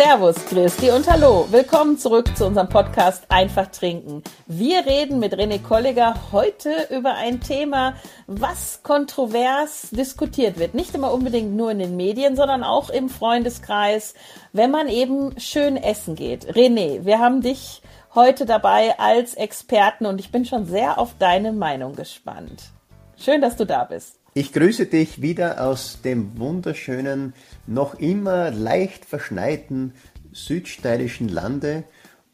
Servus, Christi und Hallo. Willkommen zurück zu unserem Podcast Einfach trinken. Wir reden mit René Kolliger heute über ein Thema, was kontrovers diskutiert wird. Nicht immer unbedingt nur in den Medien, sondern auch im Freundeskreis, wenn man eben schön essen geht. René, wir haben dich heute dabei als Experten und ich bin schon sehr auf deine Meinung gespannt. Schön, dass du da bist. Ich grüße dich wieder aus dem wunderschönen, noch immer leicht verschneiten südsteirischen Lande.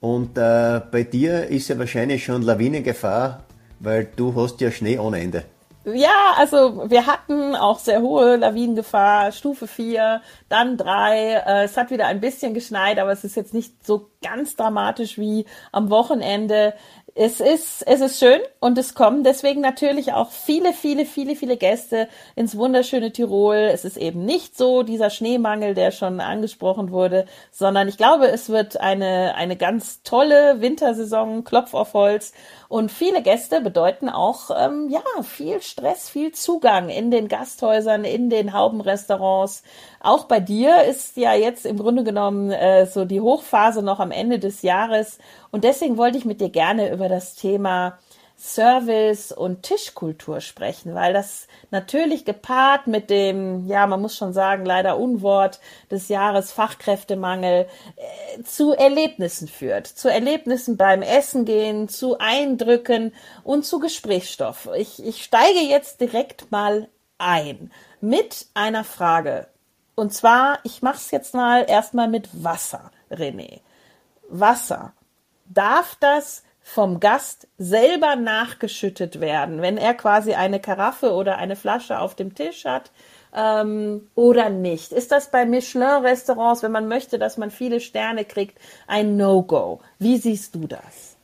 Und äh, bei dir ist ja wahrscheinlich schon Lawinengefahr, weil du hast ja Schnee ohne Ende. Ja, also wir hatten auch sehr hohe Lawinengefahr, Stufe 4, dann 3. Äh, es hat wieder ein bisschen geschneit, aber es ist jetzt nicht so ganz dramatisch wie am Wochenende es ist, es ist schön und es kommen deswegen natürlich auch viele, viele, viele, viele Gäste ins wunderschöne Tirol. Es ist eben nicht so dieser Schneemangel, der schon angesprochen wurde, sondern ich glaube, es wird eine, eine ganz tolle Wintersaison, Klopf auf Holz. Und viele Gäste bedeuten auch, ähm, ja, viel Stress, viel Zugang in den Gasthäusern, in den Haubenrestaurants. Auch bei dir ist ja jetzt im Grunde genommen äh, so die Hochphase noch am Ende des Jahres. Und deswegen wollte ich mit dir gerne über das Thema Service und Tischkultur sprechen, weil das natürlich gepaart mit dem, ja, man muss schon sagen, leider Unwort des Jahres Fachkräftemangel äh, zu Erlebnissen führt. Zu Erlebnissen beim Essen gehen, zu Eindrücken und zu Gesprächsstoff. Ich, ich steige jetzt direkt mal ein mit einer Frage. Und zwar, ich mache es jetzt mal erstmal mit Wasser, René. Wasser darf das vom Gast selber nachgeschüttet werden, wenn er quasi eine Karaffe oder eine Flasche auf dem Tisch hat ähm, oder nicht? Ist das bei Michelin-Restaurants, wenn man möchte, dass man viele Sterne kriegt, ein No-Go? Wie siehst du das?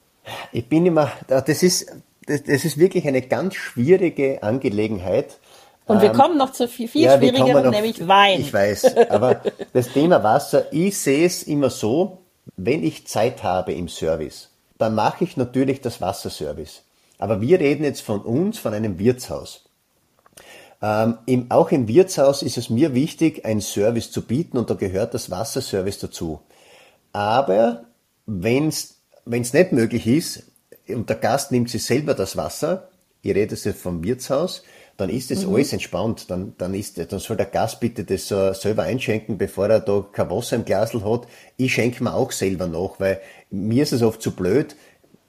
Ich bin immer, das ist, das, das ist wirklich eine ganz schwierige Angelegenheit. Und wir ähm, kommen noch zu viel, viel ja, schwierigeren, nämlich Wein. Ich weiß, aber das Thema Wasser, ich sehe es immer so, wenn ich Zeit habe im Service, dann mache ich natürlich das Wasserservice. Aber wir reden jetzt von uns, von einem Wirtshaus. Ähm, im, auch im Wirtshaus ist es mir wichtig, einen Service zu bieten und da gehört das Wasserservice dazu. Aber wenn es nicht möglich ist und der Gast nimmt sich selber das Wasser, ich rede jetzt vom Wirtshaus, dann ist das mhm. alles entspannt. Dann, dann, ist, dann soll der Gast bitte das uh, selber einschenken, bevor er da kein Wasser im Glasl hat. Ich schenke mir auch selber nach, weil mir ist es oft zu blöd,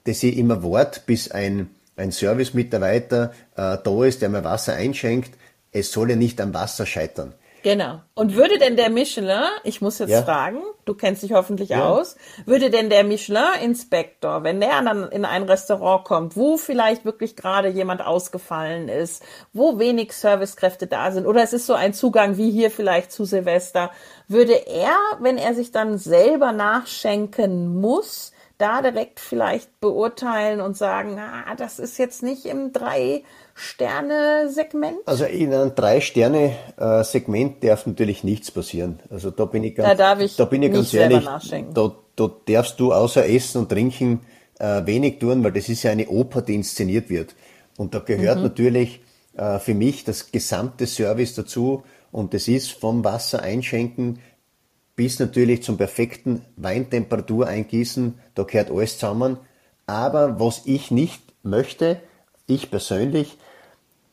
dass ich immer warte, bis ein, ein Service-Mitarbeiter äh, da ist, der mir Wasser einschenkt. Es soll ja nicht am Wasser scheitern. Genau. Und würde denn der Michelin, ich muss jetzt ja. fragen, du kennst dich hoffentlich ja. aus, würde denn der Michelin-Inspektor, wenn der dann in ein Restaurant kommt, wo vielleicht wirklich gerade jemand ausgefallen ist, wo wenig Servicekräfte da sind, oder es ist so ein Zugang wie hier vielleicht zu Silvester, würde er, wenn er sich dann selber nachschenken muss, da direkt vielleicht beurteilen und sagen, ah, das ist jetzt nicht im drei Sterne-Segment? Also in einem Drei-Sterne-Segment darf natürlich nichts passieren. Also da bin ich ganz, da darf ich da bin ich ganz ehrlich, da, da darfst du außer Essen und Trinken äh, wenig tun, weil das ist ja eine Oper, die inszeniert wird. Und da gehört mhm. natürlich äh, für mich das gesamte Service dazu und das ist vom Wasser einschenken bis natürlich zum perfekten Weintemperatur eingießen, da gehört alles zusammen. Aber was ich nicht möchte, ich persönlich,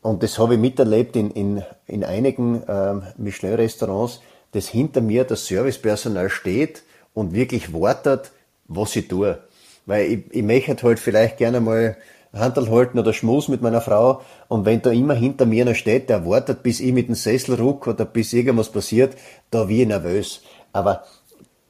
und das habe ich miterlebt in, in, in einigen ähm, Michelin-Restaurants, dass hinter mir das Servicepersonal steht und wirklich wartet, was ich tue. Weil ich, ich möchte halt vielleicht gerne mal Handel halten oder Schmus mit meiner Frau und wenn da immer hinter mir noch steht, der wartet, bis ich mit dem Sessel ruck oder bis irgendwas passiert, da wie ich nervös. Aber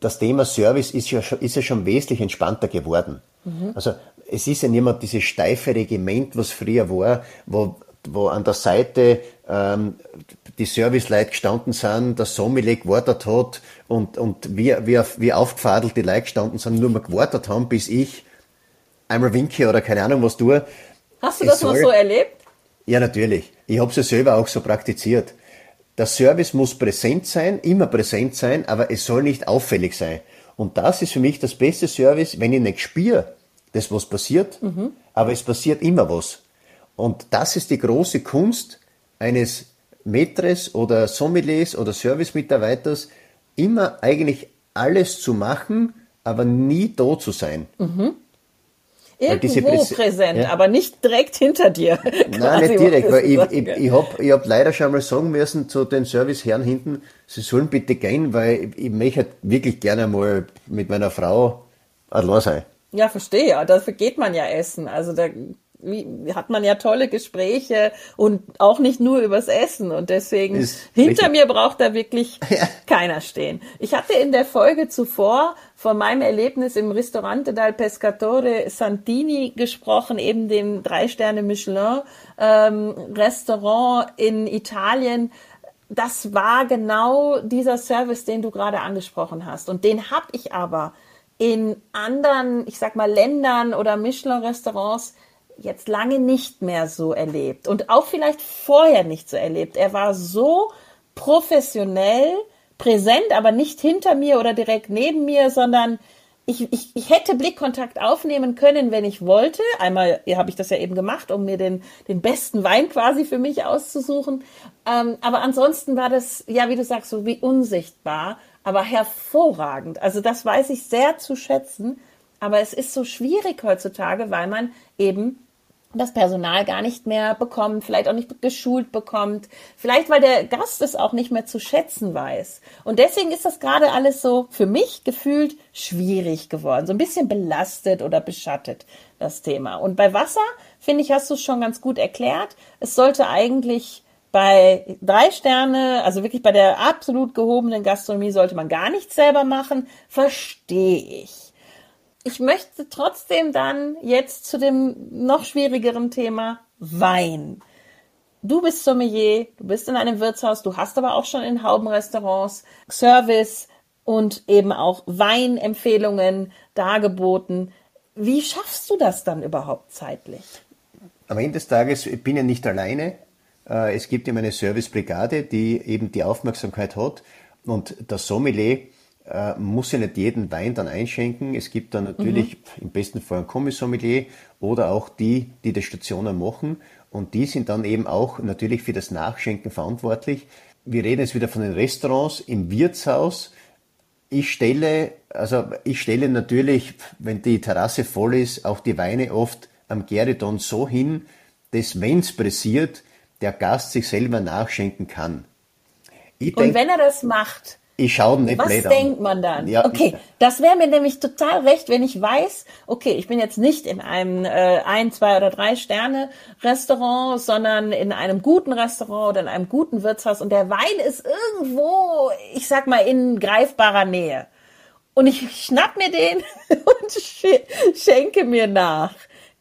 das Thema Service ist ja schon, ist ja schon wesentlich entspannter geworden. Mhm. Also es ist ja mehr dieses steife Regiment, was früher war, wo, wo an der Seite ähm, die Serviceleute gestanden sind, der Sommelier gewartet hat und, und wie, wie, wie aufgefadelt die Leute gestanden sind, nur mal gewartet haben, bis ich einmal winke oder keine Ahnung was tue. Hast du das soll, noch so erlebt? Ja, natürlich. Ich habe es ja selber auch so praktiziert. Der Service muss präsent sein, immer präsent sein, aber es soll nicht auffällig sein. Und das ist für mich das beste Service, wenn ich nicht spüre, dass was passiert, mhm. aber es passiert immer was. Und das ist die große Kunst eines Metres oder Sommeliers oder Service-Mitarbeiters, immer eigentlich alles zu machen, aber nie da zu sein. Mhm. Irgendwo präsent, ja. aber nicht direkt hinter dir. Nein, nicht direkt, weil ich, ich, ich habe ich hab leider schon mal sagen müssen zu den Serviceherren hinten, sie sollen bitte gehen, weil ich, ich möchte wirklich gerne mal mit meiner Frau allein sein. Ja, verstehe. Dafür geht man ja essen. Also da hat man ja tolle Gespräche und auch nicht nur übers Essen und deswegen Ist hinter richtig. mir braucht da wirklich ja. keiner stehen. Ich hatte in der Folge zuvor von meinem Erlebnis im Ristorante dal Pescatore Santini gesprochen, eben dem drei Sterne Michelin ähm, Restaurant in Italien. Das war genau dieser Service, den du gerade angesprochen hast und den habe ich aber in anderen, ich sag mal Ländern oder Michelin Restaurants jetzt lange nicht mehr so erlebt und auch vielleicht vorher nicht so erlebt. Er war so professionell präsent, aber nicht hinter mir oder direkt neben mir, sondern ich, ich, ich hätte Blickkontakt aufnehmen können, wenn ich wollte. Einmal habe ich das ja eben gemacht, um mir den, den besten Wein quasi für mich auszusuchen. Ähm, aber ansonsten war das, ja, wie du sagst, so wie unsichtbar, aber hervorragend. Also das weiß ich sehr zu schätzen. Aber es ist so schwierig heutzutage, weil man eben das Personal gar nicht mehr bekommt, vielleicht auch nicht geschult bekommt, vielleicht weil der Gast es auch nicht mehr zu schätzen weiß. Und deswegen ist das gerade alles so für mich gefühlt schwierig geworden, so ein bisschen belastet oder beschattet, das Thema. Und bei Wasser, finde ich, hast du es schon ganz gut erklärt. Es sollte eigentlich bei drei Sterne, also wirklich bei der absolut gehobenen Gastronomie sollte man gar nichts selber machen, verstehe ich ich möchte trotzdem dann jetzt zu dem noch schwierigeren Thema Wein. Du bist Sommelier, du bist in einem Wirtshaus, du hast aber auch schon in Haubenrestaurants Service und eben auch Weinempfehlungen dargeboten. Wie schaffst du das dann überhaupt zeitlich? Am Ende des Tages ich bin ja nicht alleine. Äh, es gibt ja eine Servicebrigade, die eben die Aufmerksamkeit hat und der Sommelier äh, muss ja nicht jeden Wein dann einschenken. Es gibt dann natürlich mhm. im besten Fall ein Kommissommelier oder auch die, die die Stationen machen. Und die sind dann eben auch natürlich für das Nachschenken verantwortlich. Wir reden jetzt wieder von den Restaurants im Wirtshaus. Ich stelle, also ich stelle natürlich, wenn die Terrasse voll ist, auch die Weine oft am Geridon so hin, dass wenn es pressiert, der Gast sich selber nachschenken kann. Ich Und denk, wenn er das macht, ich schaue nicht Was denkt man dann? Ja. Okay, das wäre mir nämlich total recht, wenn ich weiß, okay, ich bin jetzt nicht in einem äh, ein, zwei oder drei Sterne Restaurant, sondern in einem guten Restaurant oder in einem guten Wirtshaus und der Wein ist irgendwo, ich sag mal, in greifbarer Nähe. Und ich schnapp mir den und schenke mir nach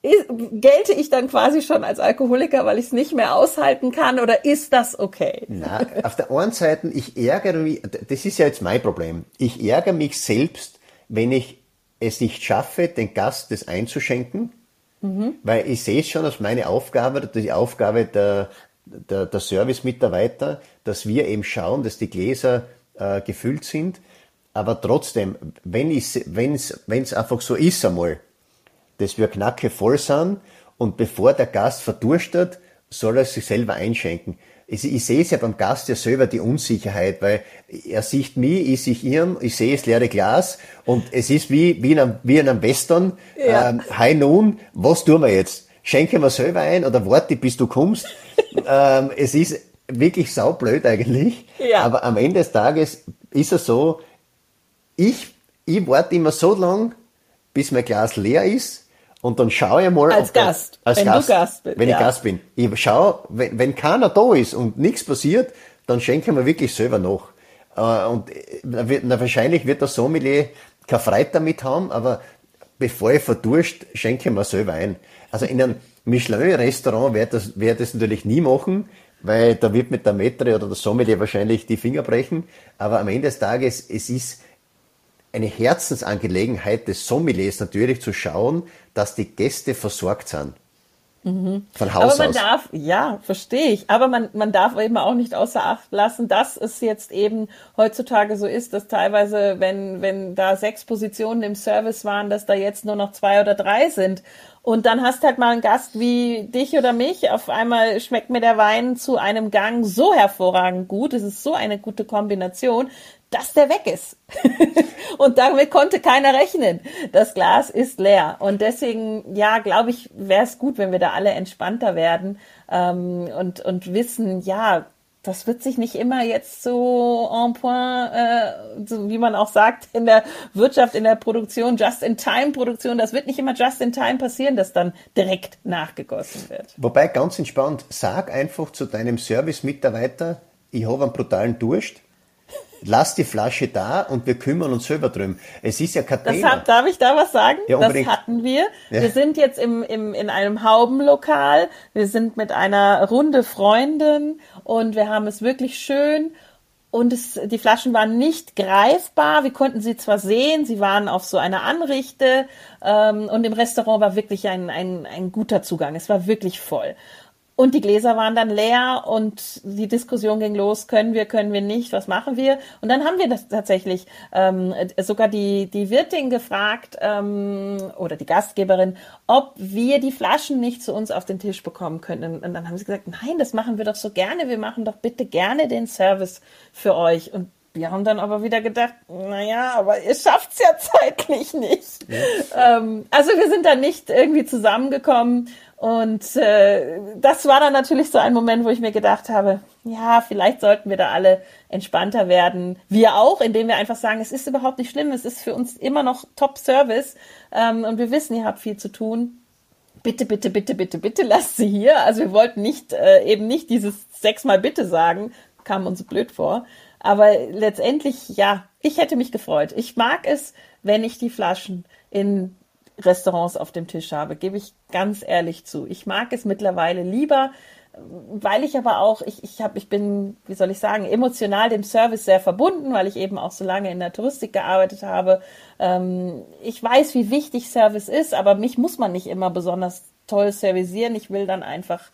gelte ich dann quasi schon als Alkoholiker, weil ich es nicht mehr aushalten kann oder ist das okay? Na, auf der einen Seite, ich ärgere mich, das ist ja jetzt mein Problem. Ich ärgere mich selbst, wenn ich es nicht schaffe, den Gast das einzuschenken, mhm. weil ich sehe es schon als meine Aufgabe, die Aufgabe der, der, der Service-Mitarbeiter, dass wir eben schauen, dass die Gläser äh, gefüllt sind. Aber trotzdem, wenn es einfach so ist einmal, dass wir knacke voll sind und bevor der Gast verdurstet, soll er sich selber einschenken. Ich, ich sehe es ja beim Gast ja selber die Unsicherheit, weil er sieht mich, ich sehe ihn, ich sehe das leere Glas und es ist wie, wie, in, einem, wie in einem Western. Ja. Ähm, hi nun, was tun wir jetzt? Schenken wir selber ein oder warte, bis du kommst? ähm, es ist wirklich saublöd eigentlich, ja. aber am Ende des Tages ist es so, ich, ich warte immer so lang, bis mein Glas leer ist und dann schaue ich mal. Als Gast. als wenn Gast, du Gast bist. Wenn ja. ich Gast bin. Ich schaue, wenn, wenn keiner da ist und nichts passiert, dann schenke ich mir wirklich selber noch. Äh, und na, wahrscheinlich wird der Sommelier keine Freude damit haben, aber bevor ich verdurst, schenke ich mir selber ein. Also in einem Michelin-Restaurant werde das, werd das natürlich nie machen, weil da wird mit der Metre oder der Sommelier wahrscheinlich die Finger brechen. Aber am Ende des Tages, es ist eine Herzensangelegenheit des Sommeliers natürlich zu schauen, dass die Gäste versorgt sind. Mhm. Von Haus Aber man aus. darf, ja, verstehe ich. Aber man, man darf eben auch nicht außer Acht lassen, dass es jetzt eben heutzutage so ist, dass teilweise, wenn, wenn da sechs Positionen im Service waren, dass da jetzt nur noch zwei oder drei sind. Und dann hast halt mal einen Gast wie dich oder mich. Auf einmal schmeckt mir der Wein zu einem Gang so hervorragend gut. Es ist so eine gute Kombination, dass der weg ist. und damit konnte keiner rechnen. Das Glas ist leer. Und deswegen, ja, glaube ich, wäre es gut, wenn wir da alle entspannter werden ähm, und, und wissen, ja, das wird sich nicht immer jetzt so en point, äh, so wie man auch sagt, in der Wirtschaft, in der Produktion, Just-in-Time-Produktion, das wird nicht immer Just-in-Time passieren, dass dann direkt nachgegossen wird. Wobei ganz entspannt, sag einfach zu deinem Service-Mitarbeiter, ich habe einen brutalen Durst, lass die Flasche da und wir kümmern uns selber drum. Es ist ja kein das Thema. Hat, darf ich da was sagen? Ja, das hatten wir. Ja. Wir sind jetzt im, im, in einem Haubenlokal. Wir sind mit einer Runde Freundin und wir haben es wirklich schön. Und es, die Flaschen waren nicht greifbar. Wir konnten sie zwar sehen, sie waren auf so einer Anrichte ähm, und im Restaurant war wirklich ein, ein, ein guter Zugang. Es war wirklich voll. Und die Gläser waren dann leer und die Diskussion ging los, können wir, können wir nicht, was machen wir? Und dann haben wir das tatsächlich ähm, sogar die, die Wirtin gefragt ähm, oder die Gastgeberin, ob wir die Flaschen nicht zu uns auf den Tisch bekommen können. Und dann haben sie gesagt, nein, das machen wir doch so gerne, wir machen doch bitte gerne den Service für euch. Und wir haben dann aber wieder gedacht, naja, aber ihr schafft's ja zeitlich nicht. Ja. Ähm, also wir sind da nicht irgendwie zusammengekommen und äh, das war dann natürlich so ein Moment, wo ich mir gedacht habe, ja, vielleicht sollten wir da alle entspannter werden. Wir auch, indem wir einfach sagen, es ist überhaupt nicht schlimm, es ist für uns immer noch Top-Service ähm, und wir wissen, ihr habt viel zu tun. Bitte, bitte, bitte, bitte, bitte lasst sie hier. Also wir wollten nicht äh, eben nicht dieses sechsmal bitte sagen, kam uns blöd vor. Aber letztendlich, ja, ich hätte mich gefreut. Ich mag es, wenn ich die Flaschen in Restaurants auf dem Tisch habe, gebe ich ganz ehrlich zu. Ich mag es mittlerweile lieber, weil ich aber auch, ich, ich, hab, ich bin, wie soll ich sagen, emotional dem Service sehr verbunden, weil ich eben auch so lange in der Touristik gearbeitet habe. Ähm, ich weiß, wie wichtig Service ist, aber mich muss man nicht immer besonders toll servicieren. Ich will dann einfach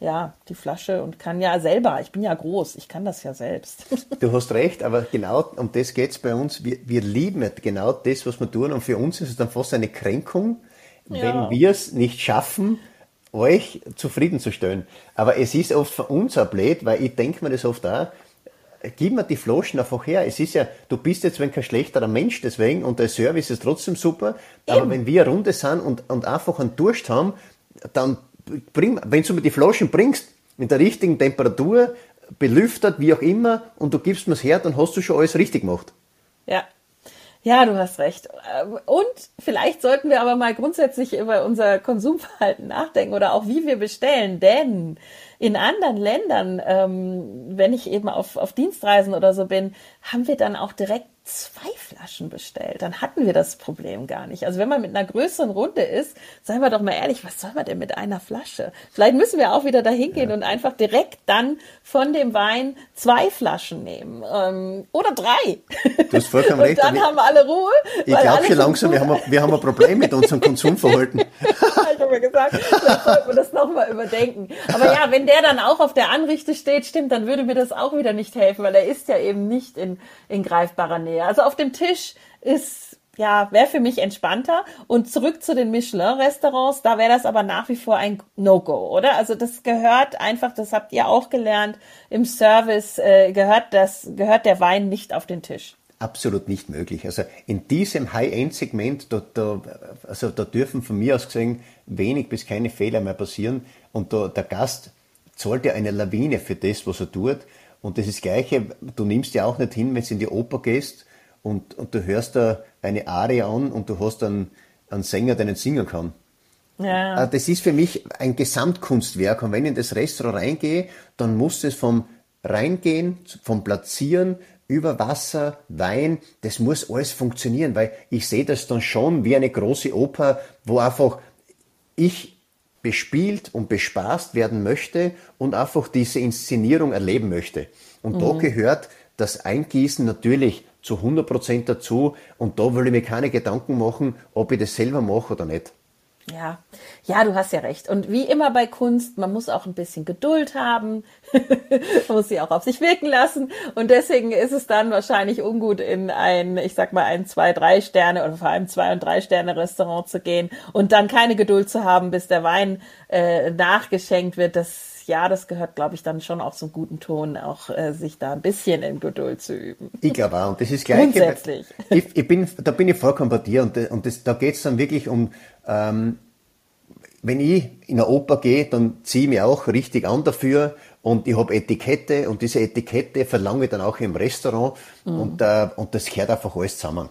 ja, die Flasche und kann ja selber, ich bin ja groß, ich kann das ja selbst. Du hast recht, aber genau um das geht es bei uns. Wir, wir lieben genau das, was wir tun und für uns ist es dann fast eine Kränkung, ja. wenn wir es nicht schaffen, euch zufriedenzustellen. Aber es ist oft für uns ein blöd, weil ich denke mir das oft auch, gib mir die Flaschen einfach her. Es ist ja, du bist jetzt wenn kein schlechterer Mensch deswegen und der Service ist trotzdem super, Eben. aber wenn wir eine Runde sind und, und einfach einen Durst haben, dann bring, wenn du mir die Flaschen bringst, in der richtigen Temperatur, belüftet, wie auch immer, und du gibst mir's her, dann hast du schon alles richtig gemacht. Ja. Ja, du hast recht. Und vielleicht sollten wir aber mal grundsätzlich über unser Konsumverhalten nachdenken oder auch wie wir bestellen, denn in anderen Ländern, ähm, wenn ich eben auf, auf Dienstreisen oder so bin, haben wir dann auch direkt zwei Flaschen bestellt. Dann hatten wir das Problem gar nicht. Also wenn man mit einer größeren Runde ist, seien wir doch mal ehrlich, was soll man denn mit einer Flasche? Vielleicht müssen wir auch wieder dahin gehen ja. und einfach direkt dann von dem Wein zwei Flaschen nehmen. Ähm, oder drei. Du hast vollkommen recht. Und dann haben alle Ruhe. Ich glaube schon langsam, wir haben, wir haben ein Problem mit unserem Konsumverhalten. ich habe mir gesagt, vielleicht sollten wir das nochmal überdenken. Aber ja, wenn der dann auch auf der Anrichte steht, stimmt, dann würde mir das auch wieder nicht helfen, weil er ist ja eben nicht in, in greifbarer Nähe. Also auf dem Tisch ist ja, wäre für mich entspannter. Und zurück zu den Michelin-Restaurants, da wäre das aber nach wie vor ein No-Go, oder? Also das gehört einfach, das habt ihr auch gelernt, im Service äh, gehört das, gehört der Wein nicht auf den Tisch. Absolut nicht möglich. Also in diesem High-End-Segment, da, da, also da dürfen von mir aus gesehen wenig bis keine Fehler mehr passieren. Und da, der Gast zahlt ja eine Lawine für das, was er tut. Und das ist das Gleiche, du nimmst ja auch nicht hin, wenn du in die Oper gehst und, und du hörst da eine Arie an und du hast einen, einen Sänger, der nicht singen kann. Ja. Äh, das ist für mich ein Gesamtkunstwerk. Und wenn ich in das Restaurant reingehe, dann muss es vom Reingehen, vom Platzieren, über Wasser, Wein, das muss alles funktionieren, weil ich sehe das dann schon wie eine große Oper, wo einfach ich bespielt und bespaßt werden möchte und einfach diese Inszenierung erleben möchte. Und mhm. da gehört das Eingießen natürlich zu 100% dazu und da will ich mir keine Gedanken machen, ob ich das selber mache oder nicht. Ja, ja, du hast ja recht. Und wie immer bei Kunst, man muss auch ein bisschen Geduld haben, man muss sie auch auf sich wirken lassen. Und deswegen ist es dann wahrscheinlich ungut, in ein, ich sag mal, ein zwei, drei Sterne oder vor allem zwei und drei Sterne Restaurant zu gehen und dann keine Geduld zu haben, bis der Wein äh, nachgeschenkt wird. Das ja, das gehört, glaube ich, dann schon auch zum guten Ton, auch äh, sich da ein bisschen in Geduld zu üben. Ich glaube auch. Und das ist gleich. Grundsätzlich. Ich, ich, bin, da bin ich vollkommen bei dir. Und, und das, da geht es dann wirklich um, ähm, wenn ich in eine Oper gehe, dann ziehe ich mich auch richtig an dafür und ich habe Etikette und diese Etikette verlange ich dann auch im Restaurant mhm. und, äh, und das gehört einfach alles zusammen.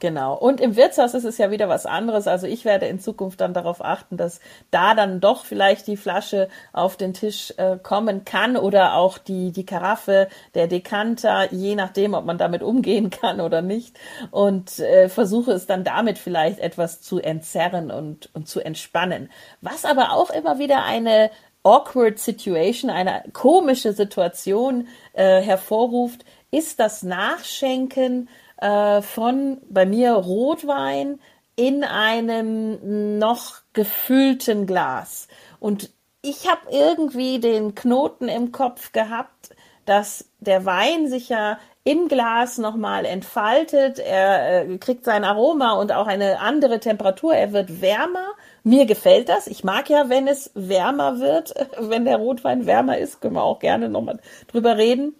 Genau. Und im Wirtshaus ist es ja wieder was anderes. Also ich werde in Zukunft dann darauf achten, dass da dann doch vielleicht die Flasche auf den Tisch äh, kommen kann oder auch die, die Karaffe, der Dekanter, je nachdem, ob man damit umgehen kann oder nicht. Und äh, versuche es dann damit vielleicht etwas zu entzerren und, und zu entspannen. Was aber auch immer wieder eine awkward Situation, eine komische Situation äh, hervorruft, ist das Nachschenken äh, von bei mir Rotwein in einem noch gefüllten Glas. Und ich habe irgendwie den Knoten im Kopf gehabt, dass der Wein sich ja im Glas nochmal entfaltet. Er äh, kriegt sein Aroma und auch eine andere Temperatur. Er wird wärmer. Mir gefällt das. Ich mag ja, wenn es wärmer wird, wenn der Rotwein wärmer ist, können wir auch gerne nochmal drüber reden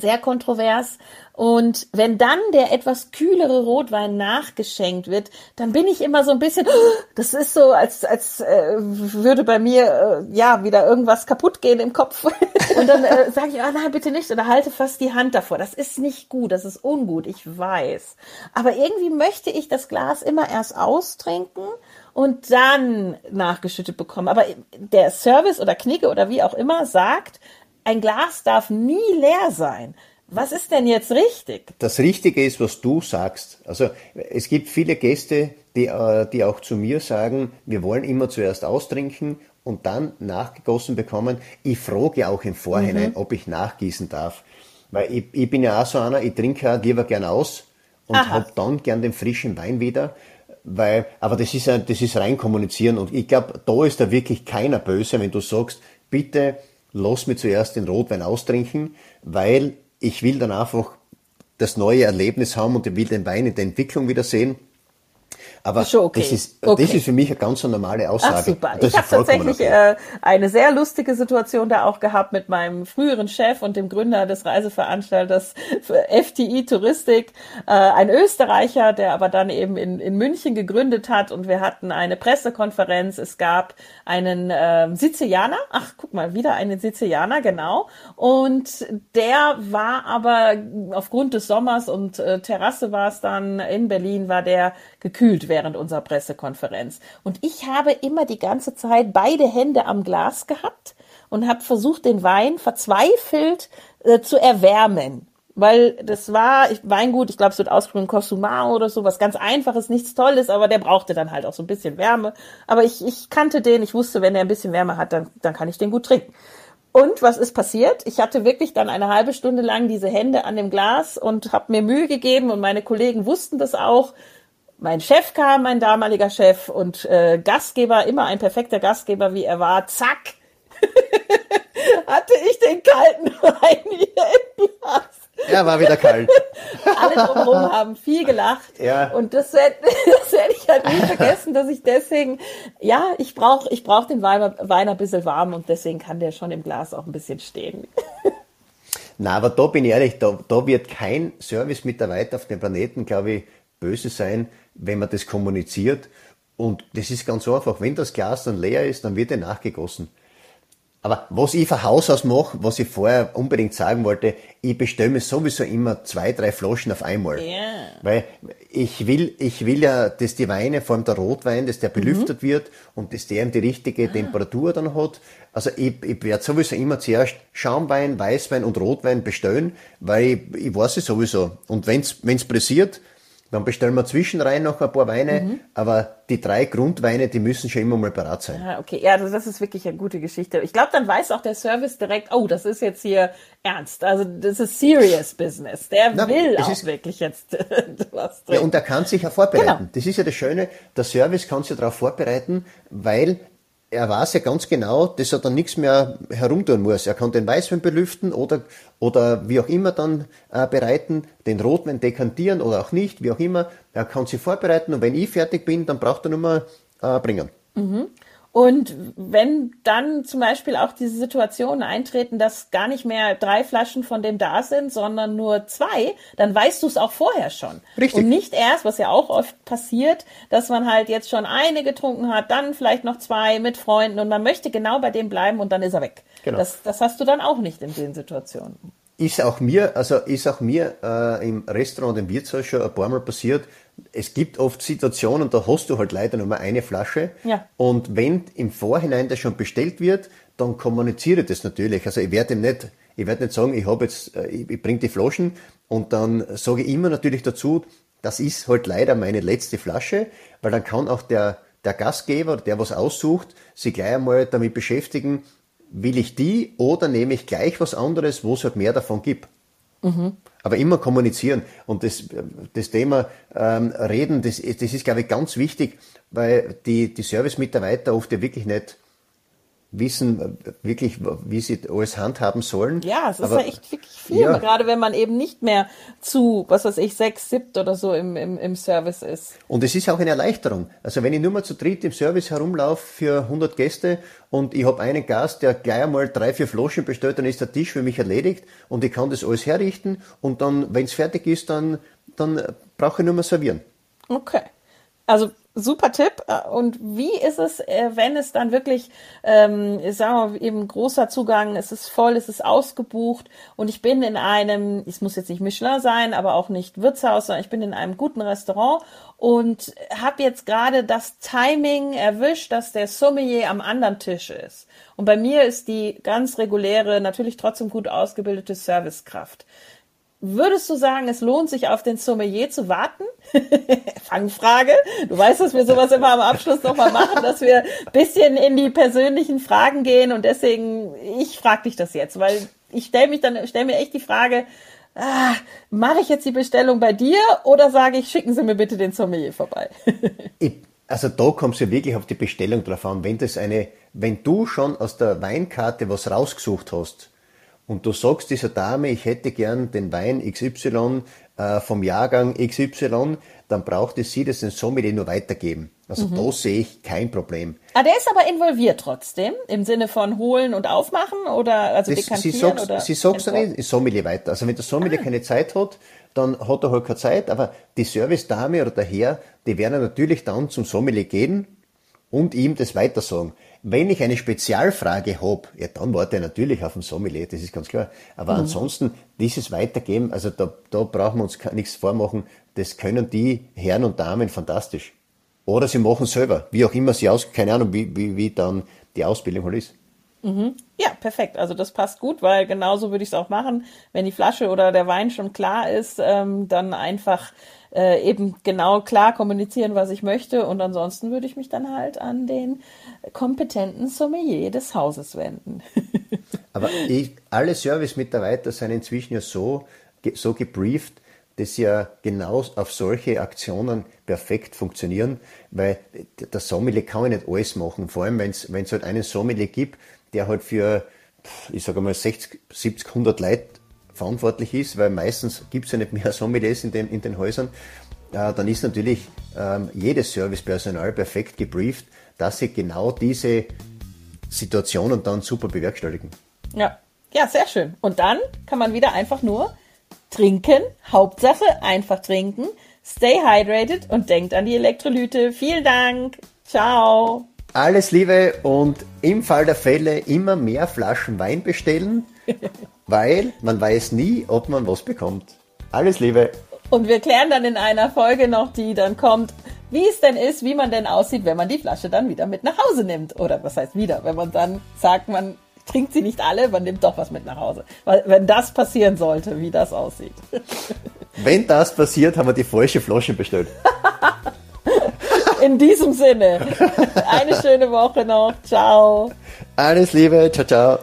sehr kontrovers. Und wenn dann der etwas kühlere Rotwein nachgeschenkt wird, dann bin ich immer so ein bisschen, das ist so, als, als äh, würde bei mir äh, ja wieder irgendwas kaputt gehen im Kopf. Und dann äh, sage ich, ah, nein, bitte nicht, oder halte fast die Hand davor. Das ist nicht gut, das ist ungut, ich weiß. Aber irgendwie möchte ich das Glas immer erst austrinken und dann nachgeschüttet bekommen. Aber der Service oder Knigge oder wie auch immer sagt, ein Glas darf nie leer sein. Was ist denn jetzt richtig? Das Richtige ist, was du sagst. Also es gibt viele Gäste, die, äh, die auch zu mir sagen, wir wollen immer zuerst austrinken und dann nachgegossen bekommen. Ich frage auch im Vorhinein, mhm. ob ich nachgießen darf. Weil ich, ich, bin ja auch so einer, ich trinke ja lieber gern aus und habe dann gern den frischen Wein wieder. Weil, aber das ist, das ist rein kommunizieren und ich glaube, da ist da wirklich keiner böse, wenn du sagst, bitte lass mich zuerst den Rotwein austrinken, weil ich will dann einfach das neue Erlebnis haben und ich will den Wein in der Entwicklung wieder sehen. Aber okay. das, ist, okay. das ist für mich eine ganz normale Aussage. Ach, super. ich habe tatsächlich äh, eine sehr lustige Situation da auch gehabt mit meinem früheren Chef und dem Gründer des Reiseveranstalters FTI Touristik, äh, ein Österreicher, der aber dann eben in, in München gegründet hat und wir hatten eine Pressekonferenz. Es gab einen äh, Sizilianer, ach guck mal, wieder einen Sizilianer, genau. Und der war aber aufgrund des Sommers und äh, Terrasse war es dann in Berlin, war der gekühlt während unserer Pressekonferenz. Und ich habe immer die ganze Zeit beide Hände am Glas gehabt und habe versucht, den Wein verzweifelt äh, zu erwärmen. Weil das war ich, Weingut, ich glaube, es wird ausgesprochen Cosumao oder so, was ganz einfaches, nichts Tolles, aber der brauchte dann halt auch so ein bisschen Wärme. Aber ich, ich kannte den, ich wusste, wenn er ein bisschen Wärme hat, dann, dann kann ich den gut trinken. Und was ist passiert? Ich hatte wirklich dann eine halbe Stunde lang diese Hände an dem Glas und habe mir Mühe gegeben und meine Kollegen wussten das auch mein Chef kam, mein damaliger Chef und äh, Gastgeber, immer ein perfekter Gastgeber, wie er war, zack, hatte ich den kalten Wein hier im Glas. Er war wieder kalt. Alle drumherum haben viel gelacht. Ja. Und das werde werd ich halt nie vergessen, dass ich deswegen, ja, ich brauche ich brauch den Wein, Wein ein bisschen warm und deswegen kann der schon im Glas auch ein bisschen stehen. Na, aber da bin ich ehrlich, da, da wird kein Service-Mitarbeiter auf dem Planeten, glaube ich, böse sein, wenn man das kommuniziert. Und das ist ganz einfach. Wenn das Glas dann leer ist, dann wird er nachgegossen. Aber was ich von Haus aus mache, was ich vorher unbedingt sagen wollte, ich bestelle mir sowieso immer zwei, drei Flaschen auf einmal. Yeah. Weil ich will, ich will ja, dass die Weine, vor allem der Rotwein, dass der belüftet mhm. wird und dass der eben die richtige ah. Temperatur dann hat. Also ich, ich werde sowieso immer zuerst Schaumwein, Weißwein und Rotwein bestellen, weil ich, ich weiß es sowieso. Und wenn's wenn's pressiert, dann bestellen wir zwischenrein noch ein paar Weine, mhm. aber die drei Grundweine, die müssen schon immer mal parat sein. Ah, okay, ja, also das ist wirklich eine gute Geschichte. Ich glaube, dann weiß auch der Service direkt, oh, das ist jetzt hier ernst. Also das ist serious business. Der Na, will auch ist, wirklich jetzt was drin. Ja, und er kann sich ja vorbereiten. Genau. Das ist ja das Schöne, der Service kann sich darauf vorbereiten, weil er weiß ja ganz genau, dass er dann nichts mehr herumtun muss. Er kann den Weißwein belüften oder, oder wie auch immer dann äh, bereiten, den Rotwein dekantieren oder auch nicht, wie auch immer. Er kann sich vorbereiten und wenn ich fertig bin, dann braucht er nur mal äh, bringen. Mhm. Und wenn dann zum Beispiel auch diese Situationen eintreten, dass gar nicht mehr drei Flaschen von dem da sind, sondern nur zwei, dann weißt du es auch vorher schon. Richtig. Und nicht erst, was ja auch oft passiert, dass man halt jetzt schon eine getrunken hat, dann vielleicht noch zwei mit Freunden und man möchte genau bei dem bleiben und dann ist er weg. Genau. Das, das hast du dann auch nicht in den Situationen. Ist auch mir, also ist auch mir äh, im Restaurant, im Wirtshaus schon ein paar Mal passiert, es gibt oft Situationen, da hast du halt leider nur mal eine Flasche. Ja. Und wenn im Vorhinein das schon bestellt wird, dann kommuniziere das natürlich. Also ich werde ihm nicht, ich werde nicht sagen, ich habe jetzt, äh, ich, ich bringe die Flaschen und dann sage ich immer natürlich dazu, das ist halt leider meine letzte Flasche, weil dann kann auch der, der Gastgeber, der was aussucht, sich gleich einmal damit beschäftigen, will ich die oder nehme ich gleich was anderes, wo es halt mehr davon gibt. Mhm. Aber immer kommunizieren. Und das, das Thema ähm, Reden, das, das ist, glaube ich, ganz wichtig, weil die, die Service-Mitarbeiter oft ja wirklich nicht wissen wirklich, wie sie alles handhaben sollen. Ja, es ist Aber, ja echt wirklich viel, ja. gerade wenn man eben nicht mehr zu, was weiß ich, sechs, siebt oder so im, im, im Service ist. Und es ist auch eine Erleichterung. Also wenn ich nur mal zu dritt im Service herumlaufe für 100 Gäste und ich habe einen Gast, der gleich einmal drei, vier Flaschen bestellt, dann ist der Tisch für mich erledigt und ich kann das alles herrichten und dann, wenn es fertig ist, dann, dann brauche ich nur mehr servieren. Okay. Also super Tipp. Und wie ist es, äh, wenn es dann wirklich, ähm, sagen wir eben großer Zugang, es ist voll, es ist ausgebucht und ich bin in einem, es muss jetzt nicht Michelin sein, aber auch nicht Wirtshaus, sondern ich bin in einem guten Restaurant und habe jetzt gerade das Timing erwischt, dass der Sommelier am anderen Tisch ist. Und bei mir ist die ganz reguläre, natürlich trotzdem gut ausgebildete Servicekraft. Würdest du sagen, es lohnt sich auf den Sommelier zu warten? Fangfrage. Du weißt, dass wir sowas immer am Abschluss nochmal machen, dass wir bisschen in die persönlichen Fragen gehen und deswegen, ich frage dich das jetzt, weil ich stelle mich dann, stelle mir echt die Frage, ah, mache ich jetzt die Bestellung bei dir oder sage ich, schicken Sie mir bitte den Sommelier vorbei? also da kommst du wirklich auf die Bestellung drauf an. Wenn das eine, wenn du schon aus der Weinkarte was rausgesucht hast, und du sagst dieser Dame, ich hätte gern den Wein XY äh, vom Jahrgang XY, dann braucht es sie das den Sommelier nur weitergeben. Also mhm. da sehe ich kein Problem. Ah, der ist aber involviert trotzdem, im Sinne von holen und aufmachen oder also das, dekantieren sie sagt, oder Sie sagt dann nicht, Sommelier weiter. Also wenn der Sommelier ah. keine Zeit hat, dann hat er halt keine Zeit, aber die Service-Dame oder der Herr, die werden natürlich dann zum Sommelier gehen und ihm das weiter sagen. Wenn ich eine Spezialfrage habe, ja, dann warte ich natürlich auf den Sommelier, das ist ganz klar. Aber mhm. ansonsten, dieses Weitergeben, also da, da brauchen wir uns nichts vormachen, das können die Herren und Damen fantastisch. Oder sie machen es selber, wie auch immer sie aus, keine Ahnung, wie, wie, wie dann die Ausbildung halt ist. Mhm. Ja, perfekt. Also das passt gut, weil genauso würde ich es auch machen. Wenn die Flasche oder der Wein schon klar ist, ähm, dann einfach äh, eben genau klar kommunizieren, was ich möchte. Und ansonsten würde ich mich dann halt an den kompetenten Sommelier des Hauses wenden. Aber ich, alle Service-Mitarbeiter sind inzwischen ja so, so gebrieft, dass ja genau auf solche Aktionen perfekt funktionieren, weil der Sommelier kann ja nicht alles machen. Vor allem, wenn es halt einen Sommelier gibt, der halt für, ich sage mal, 60, 70, 100 Leute verantwortlich ist, weil meistens gibt es ja nicht mehr Sommeliers in den, in den Häusern, äh, dann ist natürlich ähm, jedes Servicepersonal perfekt gebrieft, dass sie genau diese Situationen dann super bewerkstelligen. Ja, ja, sehr schön. Und dann kann man wieder einfach nur trinken. Hauptsache einfach trinken. Stay hydrated und denkt an die Elektrolyte. Vielen Dank. Ciao. Alles Liebe und im Fall der Fälle immer mehr Flaschen Wein bestellen, weil man weiß nie, ob man was bekommt. Alles Liebe. Und wir klären dann in einer Folge noch, die dann kommt, wie es denn ist, wie man denn aussieht, wenn man die Flasche dann wieder mit nach Hause nimmt. Oder was heißt wieder, wenn man dann sagt, man trinkt sie nicht alle, man nimmt doch was mit nach Hause. Weil wenn das passieren sollte, wie das aussieht. Wenn das passiert, haben wir die falsche Flasche bestellt. In diesem Sinne, eine schöne Woche noch. Ciao. Alles Liebe. Ciao, ciao.